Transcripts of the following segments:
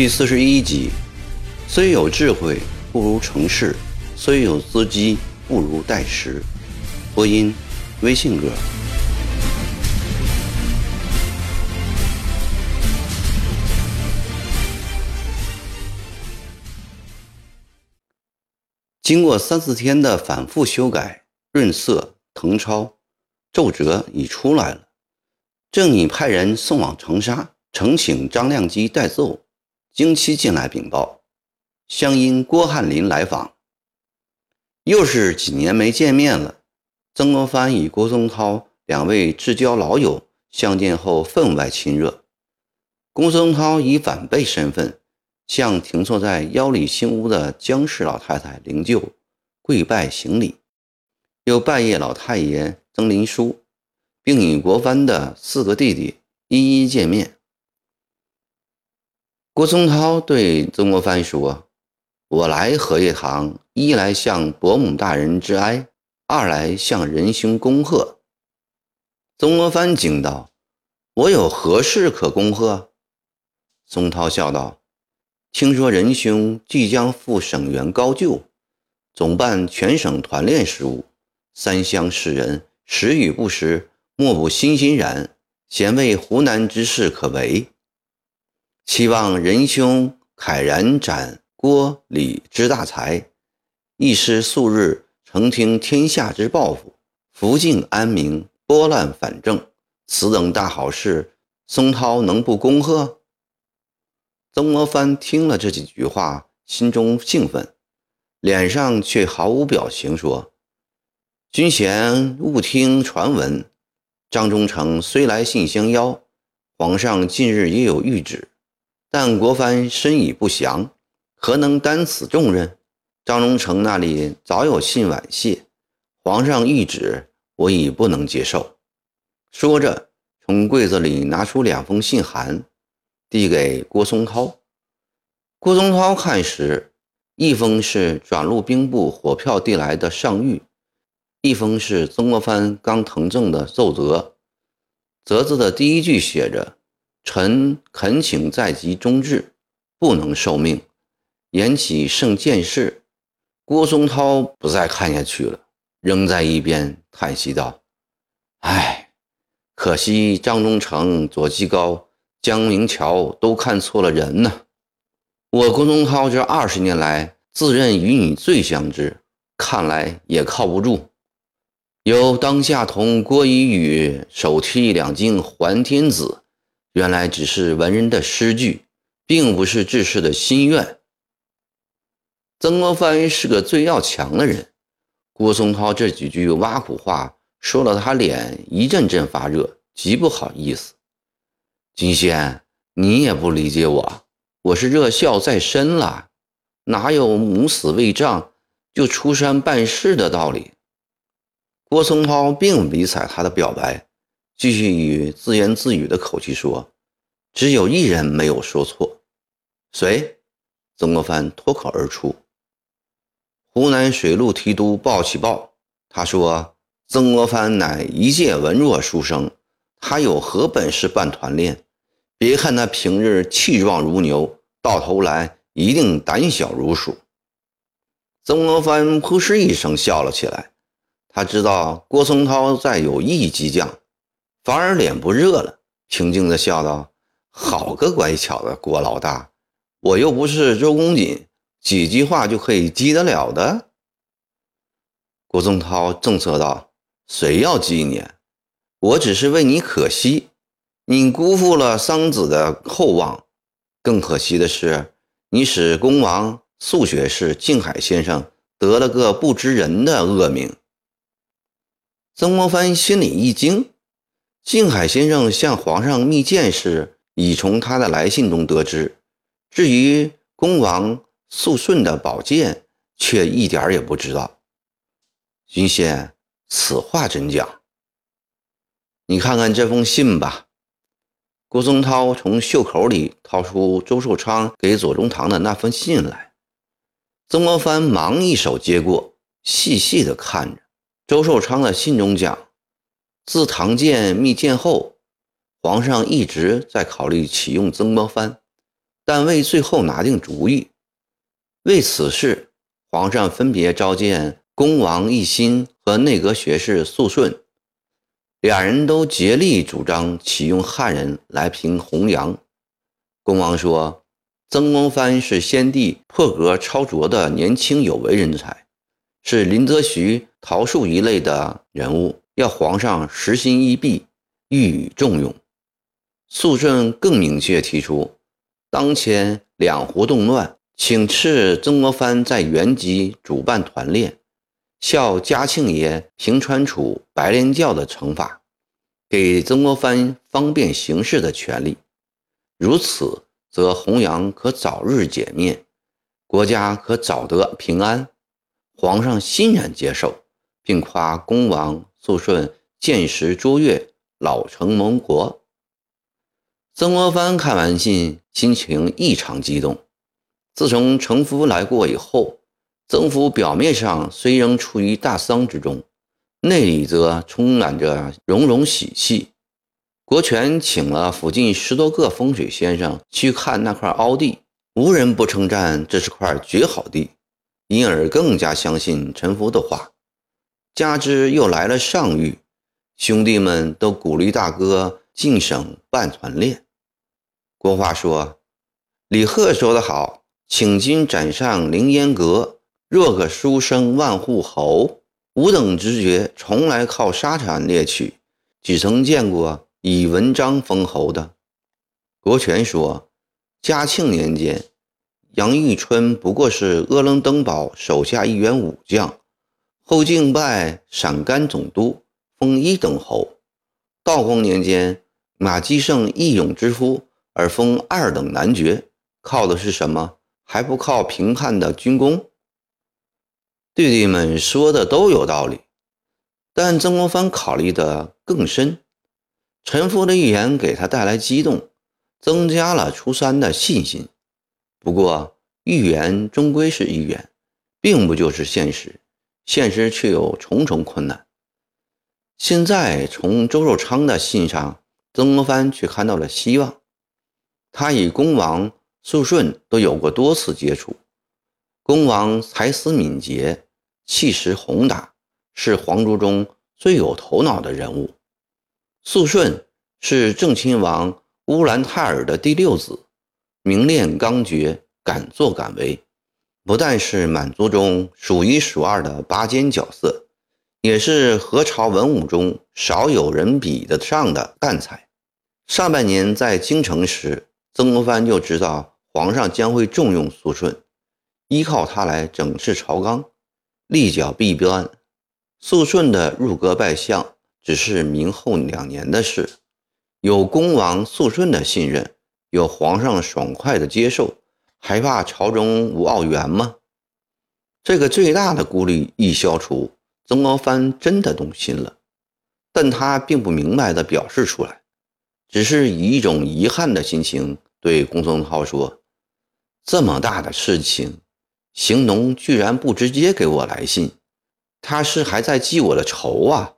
第四十一集，虽有智慧不如成事，虽有资机不如待时。播音：微信哥。经过三四天的反复修改、润色、誊抄，奏折已出来了。正拟派人送往长沙，呈请张亮基代奏。经期进来禀报，乡音郭翰林来访。又是几年没见面了。曾国藩与郭松涛两位至交老友相见后分外亲热。郭松涛以晚辈身份向停坐在腰里新屋的江氏老太太灵柩跪拜行礼，又拜谒老太爷曾林书，并与国藩的四个弟弟一一见面。郭松涛对曾国藩说：“我来荷叶堂，一来向伯母大人致哀，二来向仁兄恭贺。”曾国藩惊道：“我有何事可恭贺？”松涛笑道：“听说仁兄即将赴省员高就，总办全省团练事务，三乡士人时与不时，莫不欣欣然，贤为湖南之事可为。”希望仁兄慨然展郭李之大才，一失素日承听天下之抱负，福晋安民，拨乱反正，此等大好事，松涛能不恭贺？曾国藩听了这几句话，心中兴奋，脸上却毫无表情，说：“君贤勿听传闻，张忠诚虽来信相邀，皇上近日也有谕旨。”但国藩身已不详，何能担此重任？张荣成那里早有信晚谢，皇上谕旨，我已不能接受。说着，从柜子里拿出两封信函，递给郭松涛。郭松涛看时，一封是转入兵部火票递来的上谕，一封是曾国藩刚誊正的奏折。折子的第一句写着。臣恳请在即终至，不能受命，言起圣见事。郭松涛不再看下去了，扔在一边，叹息道：“唉，可惜张忠诚、左继高、江明桥都看错了人呢。我郭松涛这二十年来，自认与你最相知，看来也靠不住。由当下同郭一宇手提两京还天子。”原来只是文人的诗句，并不是志士的心愿。曾国藩是个最要强的人，郭松涛这几句挖苦话说了，他脸一阵阵发热，极不好意思。金仙，你也不理解我，我是热孝在身了，哪有母死未葬就出山办事的道理？郭松涛并不理睬他的表白。继续以自言自语的口气说：“只有一人没有说错，谁？”曾国藩脱口而出：“湖南水陆提督鲍启豹。”他说：“曾国藩乃一介文弱书生，他有何本事办团练？别看他平日气壮如牛，到头来一定胆小如鼠。”曾国藩扑哧一声笑了起来，他知道郭松涛在有意激将。反而脸不热了，平静地笑道：“好个乖巧的郭老大，我又不是周公瑾，几句话就可以激得了的。”郭宗涛正色道：“谁要激你？我只是为你可惜，你辜负了桑梓的厚望。更可惜的是，你使恭王素学士静海先生得了个不知人的恶名。”曾国藩心里一惊。静海先生向皇上密谏时，已从他的来信中得知；至于恭王肃顺的宝剑，却一点也不知道。君仙，此话怎讲？你看看这封信吧。郭宗涛从袖口里掏出周寿昌给左宗棠的那封信来，曾国藩忙一手接过，细细的看着。周寿昌的信中讲。自唐建密建后，皇上一直在考虑启用曾国藩，但未最后拿定主意。为此事，皇上分别召见恭王奕欣和内阁学士肃顺，俩人都竭力主张启用汉人来平洪阳。恭王说：“曾国藩是先帝破格超卓的年轻有为人才，是林则徐、陶树一类的人物，要皇上实心一臂，予以重用。”肃顺更明确提出，当前两湖动乱，请赐曾国藩在原籍主办团练，效嘉庆爷平川楚白莲教的惩罚，给曾国藩方便行事的权利。如此，则洪阳可早日解灭，国家可早得平安。皇上欣然接受，并夸恭王肃顺见识卓越，老成蒙国。曾国藩看完信，心情异常激动。自从程夫来过以后，曾府表面上虽仍处于大丧之中，内里则充满着融融喜气。国权请了附近十多个风水先生去看那块凹地，无人不称赞这是块绝好地，因而更加相信陈福的话。加之又来了上谕，兄弟们都鼓励大哥进省办团练。国话说：“李贺说得好，请君斩上凌烟阁，若可书生万户侯。吾等直觉从来靠沙场猎取，只曾见过以文章封侯的。”国权说：“嘉庆年间，杨玉春不过是阿楞登堡手下一员武将，后敬拜陕甘总督，封一等侯。道光年间，马基胜义勇之夫。”而封二等男爵，靠的是什么？还不靠平叛的军功？弟弟们说的都有道理，但曾国藩考虑的更深。陈福的预言给他带来激动，增加了初三的信心。不过，预言终归是预言，并不就是现实。现实却有重重困难。现在从周寿昌的信上，曾国藩却看到了希望。他与恭王肃顺都有过多次接触。恭王才思敏捷，气势宏大，是皇族中最有头脑的人物。肃顺是正亲王乌兰泰尔的第六子，明练刚决，敢作敢为，不但是满族中数一数二的拔尖角色，也是何朝文武中少有人比得上的干才。上半年在京城时。曾国藩就知道皇上将会重用肃顺，依靠他来整治朝纲，立脚弊端。肃顺的入阁拜相只是明后两年的事。有恭王肃顺的信任，有皇上爽快的接受，还怕朝中无奥援吗？这个最大的顾虑一消除，曾国藩真的动心了，但他并不明白地表示出来。只是以一种遗憾的心情对公孙浩说：“这么大的事情，邢农居然不直接给我来信，他是还在记我的仇啊。”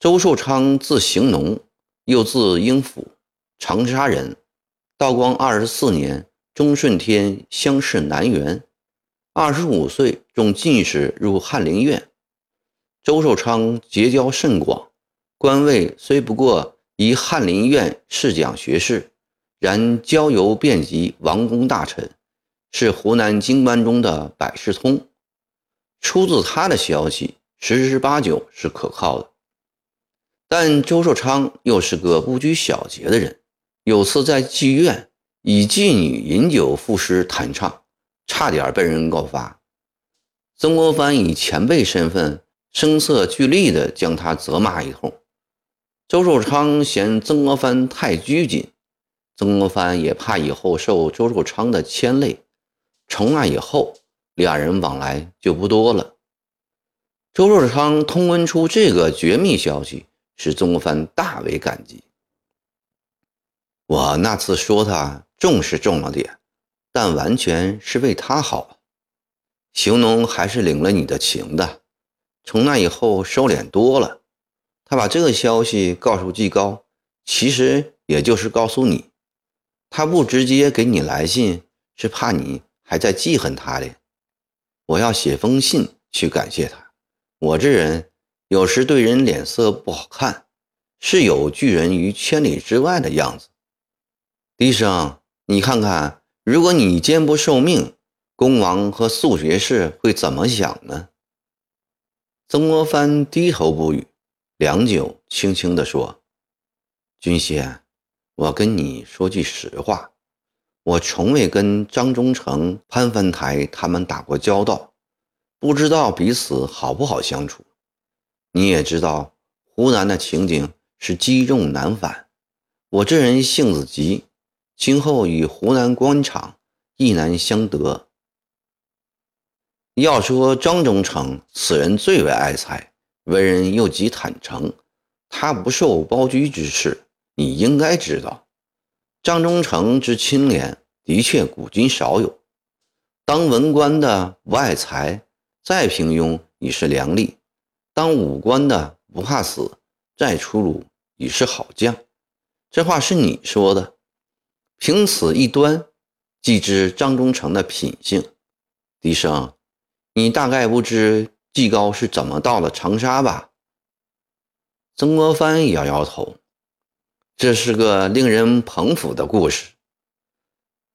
周寿昌字邢农，又字英甫，长沙人。道光二十四年，中顺天乡试南园，二十五岁中进士，入翰林院。周寿昌结交甚广，官位虽不过。一翰林院侍讲学士，然交游遍及王公大臣，是湖南经班中的百事通。出自他的消息，十之八九是可靠的。但周寿昌又是个不拘小节的人，有次在妓院以妓女饮酒赋诗弹唱，差点被人告发。曾国藩以前辈身份，声色俱厉地将他责骂一通。周寿昌嫌曾国藩太拘谨，曾国藩也怕以后受周寿昌的牵累。从那以后，两人往来就不多了。周寿昌通闻出这个绝密消息，使曾国藩大为感激。我那次说他重是重了点，但完全是为他好。邢农还是领了你的情的，从那以后收敛多了。他把这个消息告诉季高，其实也就是告诉你，他不直接给你来信，是怕你还在记恨他的。我要写封信去感谢他。我这人有时对人脸色不好看，是有拒人于千里之外的样子。笛生，你看看，如果你坚不受命，恭王和素学士会怎么想呢？曾国藩低头不语，良久，轻轻地说：“君仙，我跟你说句实话，我从未跟张忠诚、潘藩台他们打过交道，不知道彼此好不好相处。你也知道，湖南的情景是积重难返。我这人性子急，今后与湖南官场亦难相得。”要说张忠诚，此人最为爱财，为人又极坦诚。他不受包居之事，你应该知道。张忠诚之清廉，的确古今少有。当文官的不爱财，再平庸已是良吏；当武官的不怕死，再粗鲁已是好将。这话是你说的，凭此一端，即知张忠诚的品性。笛声。你大概不知季高是怎么到了长沙吧？曾国藩摇摇头，这是个令人捧腹的故事。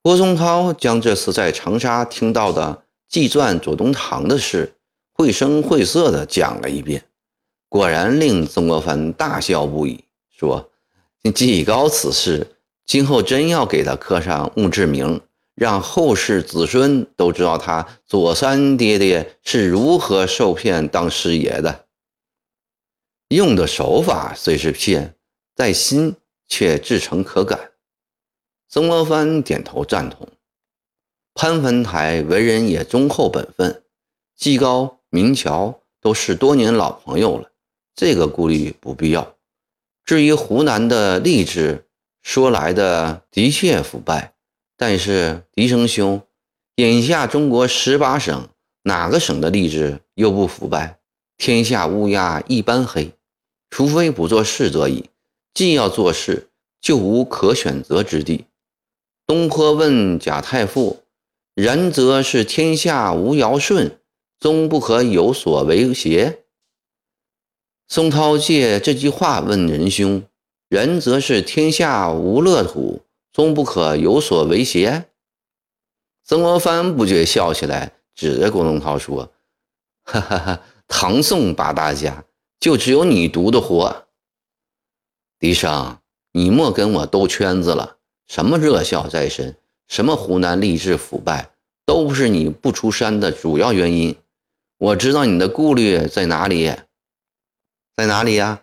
郭松涛将这次在长沙听到的纪传左宗棠的事，绘声绘色地讲了一遍，果然令曾国藩大笑不已，说：“季高此事，今后真要给他刻上墓志铭。”让后世子孙都知道他左三爹爹是如何受骗当师爷的。用的手法虽是骗，在心却至诚可感。曾国藩点头赞同。潘文台为人也忠厚本分，季高、明桥都是多年老朋友了，这个顾虑不必要。至于湖南的吏治，说来的的确腐败。但是，笛声兄，眼下中国十八省，哪个省的吏治又不腐败？天下乌鸦一般黑，除非不做事则已。既要做事，就无可选择之地。东坡问贾太傅：“然则是天下无尧舜，终不可有所为邪？”宋涛借这句话问仁兄：“人则是天下无乐土？”终不可有所为邪。曾国藩不觉笑起来，指着郭宗涛说：“哈哈哈，唐宋八大家，就只有你独的活。笛声，你莫跟我兜圈子了。什么热笑在身，什么湖南吏治腐败，都不是你不出山的主要原因。我知道你的顾虑在哪里，在哪里呀？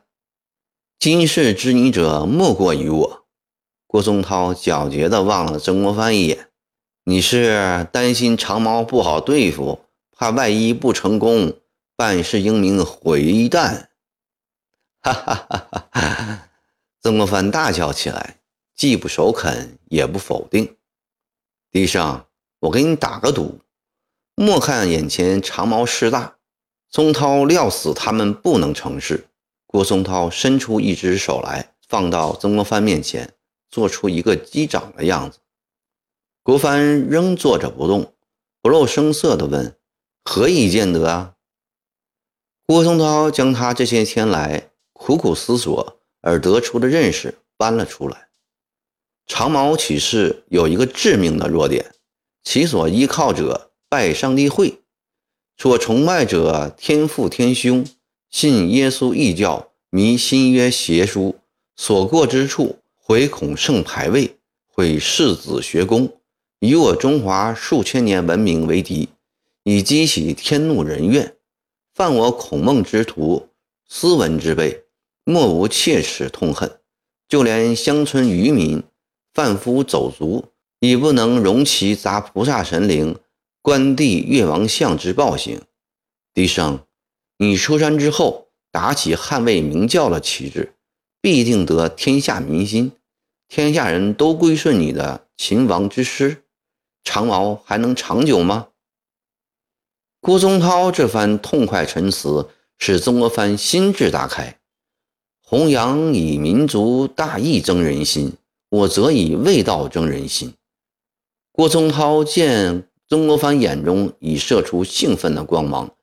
今世知你者，莫过于我。”郭松涛皎洁地望了曾国藩一眼：“你是担心长毛不好对付，怕万一不成功，办事英明毁蛋？”哈哈哈哈！曾国藩大笑起来，既不首肯，也不否定。笛声，我给你打个赌，莫看眼前长毛势大，松涛料死他们不能成事。郭松涛伸出一只手来，放到曾国藩面前。做出一个击掌的样子，国藩仍坐着不动，不露声色地问：“何以见得啊？”郭松涛将他这些天来苦苦思索而得出的认识搬了出来。长毛起事有一个致命的弱点，其所依靠者拜上帝会，所崇拜者天父天兄，信耶稣异教，迷新约邪书，所过之处。唯恐圣牌位毁世子学宫，以我中华数千年文明为敌，以激起天怒人怨。犯我孔孟之徒、斯文之辈，莫无切齿痛恨。就连乡村渔民、贩夫走卒，已不能容其砸菩萨神灵、关帝越王像之暴行。笛声，你出山之后，打起捍卫明教的旗帜，必定得天下民心。天下人都归顺你的秦王之师，长毛还能长久吗？郭宗涛这番痛快陈词，使曾国藩心智大开。弘扬以民族大义争人心，我则以味道争人心。郭宗涛见曾国藩眼中已射出兴奋的光芒，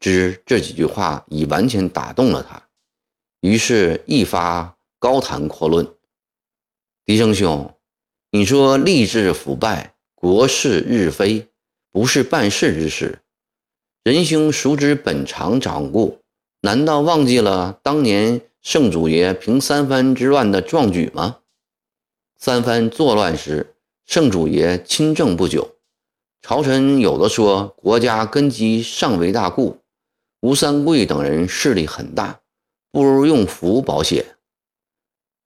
知这几句话已完全打动了他，于是一发高谈阔论：“狄生兄，你说吏治腐败，国事日非，不是办事之事。仁兄熟知本朝掌故，难道忘记了当年？”圣祖爷平三藩之乱的壮举吗？三藩作乱时，圣祖爷亲政不久，朝臣有的说国家根基尚为大固，吴三桂等人势力很大，不如用符保险。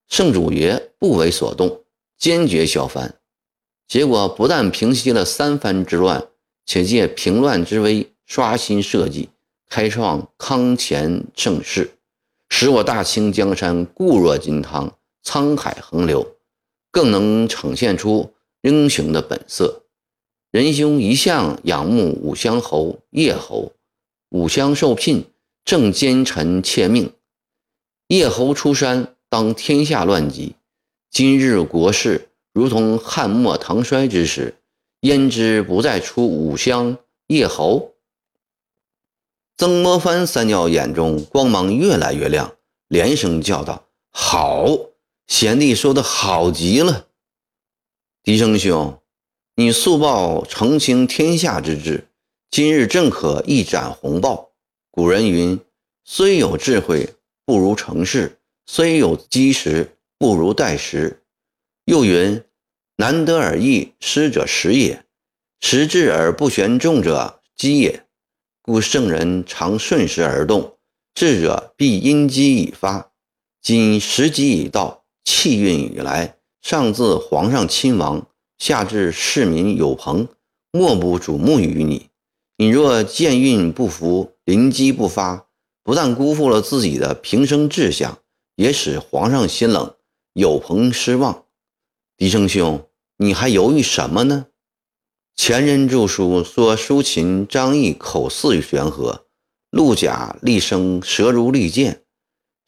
圣祖爷不为所动，坚决削藩，结果不但平息了三藩之乱，且借平乱之威刷新社稷，开创康乾盛世。使我大清江山固若金汤，沧海横流，更能呈现出英雄的本色。仁兄一向仰慕武乡侯叶侯，武乡受聘，正奸臣窃命。叶侯出山，当天下乱极。今日国事如同汉末唐衰之时，焉知不再出武乡叶侯？曾国藩三角眼中光芒越来越亮，连声叫道：“好，贤弟说的好极了。狄生兄，你速报澄清天下之志，今日正可一展宏报。古人云：虽有智慧，不如成事；虽有积实，不如待时。又云：难得而易失者时也，时至而不旋众者机也。”故圣人常顺势而动，智者必因机已发。今时机已到，气运已来，上自皇上亲王，下至市民友朋，莫不瞩目于你。你若见运不服，临机不发，不但辜负了自己的平生志向，也使皇上心冷，有朋失望。狄生兄，你还犹豫什么呢？前人著书说，苏秦、张翼口似悬河，陆贾厉声舌如利剑。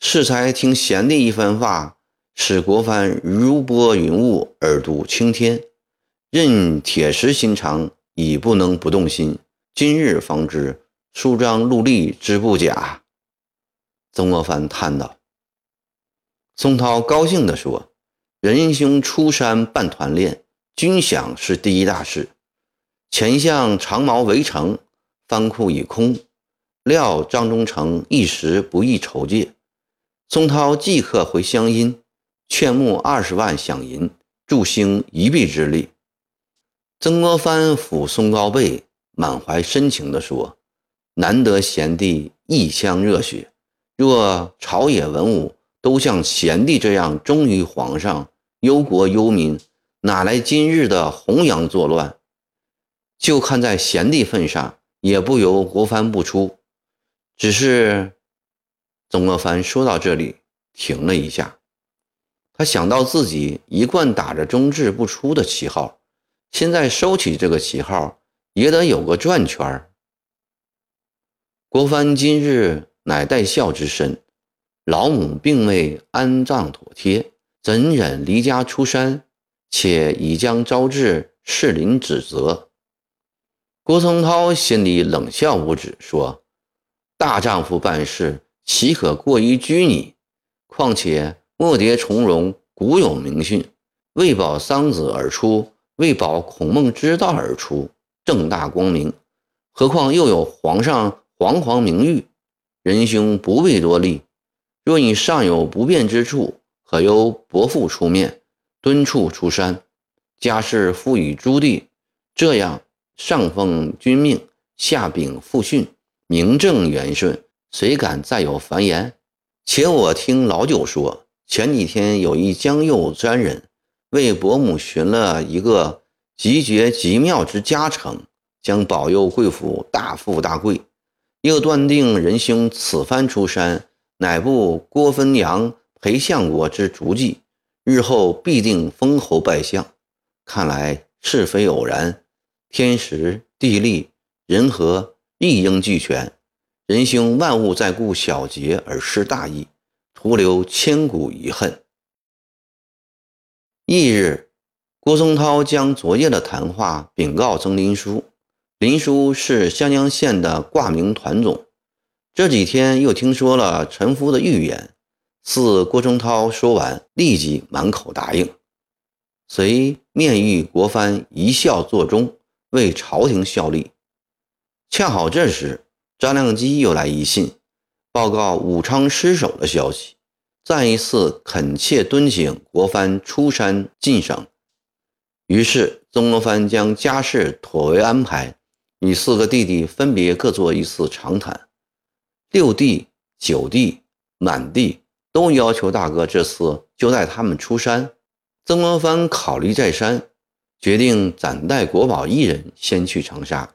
适才听贤弟一番话，使国藩如拨云雾，耳度青天。任铁石心肠，已不能不动心。今日方知书张陆立之不假。曾国藩叹道。宋涛高兴地说：“仁兄出山办团练，军饷是第一大事。”前向长矛围城，藩库已空，料张忠诚一时不易筹借。宋涛即刻回乡阴，劝募二十万饷银，助兴一臂之力。曾国藩抚松高背，满怀深情地说：“难得贤弟一腔热血，若朝野文武都像贤弟这样忠于皇上、忧国忧民，哪来今日的弘扬作乱？”就看在贤弟份上，也不由国藩不出。只是曾国藩说到这里停了一下，他想到自己一贯打着忠志不出的旗号，现在收起这个旗号，也得有个转圈儿。国藩今日乃带孝之身，老母并未安葬妥帖，怎忍离家出山？且已将招致士林指责。郭松涛心里冷笑不止，说：“大丈夫办事，岂可过于拘泥？况且莫蝶从容，古有名训：‘为保桑梓而出，为保孔孟之道而出，正大光明。’何况又有皇上煌煌名誉，仁兄不必多虑。若你尚有不便之处，可由伯父出面敦促出山，家事付与朱棣，这样。”上奉君命，下禀父训，名正言顺，谁敢再有烦言？且我听老九说，前几天有一江右詹人为伯母寻了一个极绝极妙之佳城，将保佑贵府大富大贵。又断定仁兄此番出山，乃步郭汾阳裴相国之足迹，日后必定封侯拜相。看来是非偶然。天时地利人和一应俱全，仁兄万勿再顾小节而失大义，徒留千古遗恨。翌日，郭松涛将昨夜的谈话禀告曾林书。林书是湘江县的挂名团总，这几天又听说了陈夫的预言，似郭松涛说完，立即满口答应，随面谕国藩一笑作忠，为朝廷效力。恰好这时，张亮基又来一信，报告武昌失守的消息，再一次恳切敦请国藩出山进省。于是，曾国藩将家事妥为安排。与四个弟弟分别各做一次长谈，六弟、九弟、满弟都要求大哥这次就带他们出山。曾国藩考虑再三，决定暂带国宝一人先去长沙，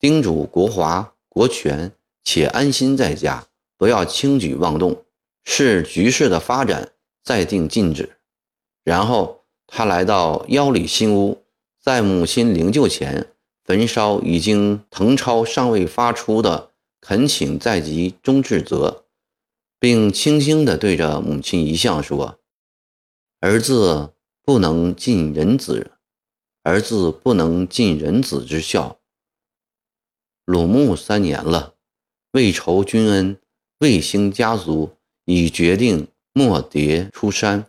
叮嘱国华、国权且安心在家，不要轻举妄动，视局势的发展再定禁止。然后他来到腰里新屋，在母亲灵柩前。焚烧已经誊抄尚未发出的恳请在即终至责，并轻轻地对着母亲遗像说：“儿子不能尽人子，儿子不能尽人子之孝。鲁穆三年了，为酬君恩，为兴家族，已决定莫迭出山。”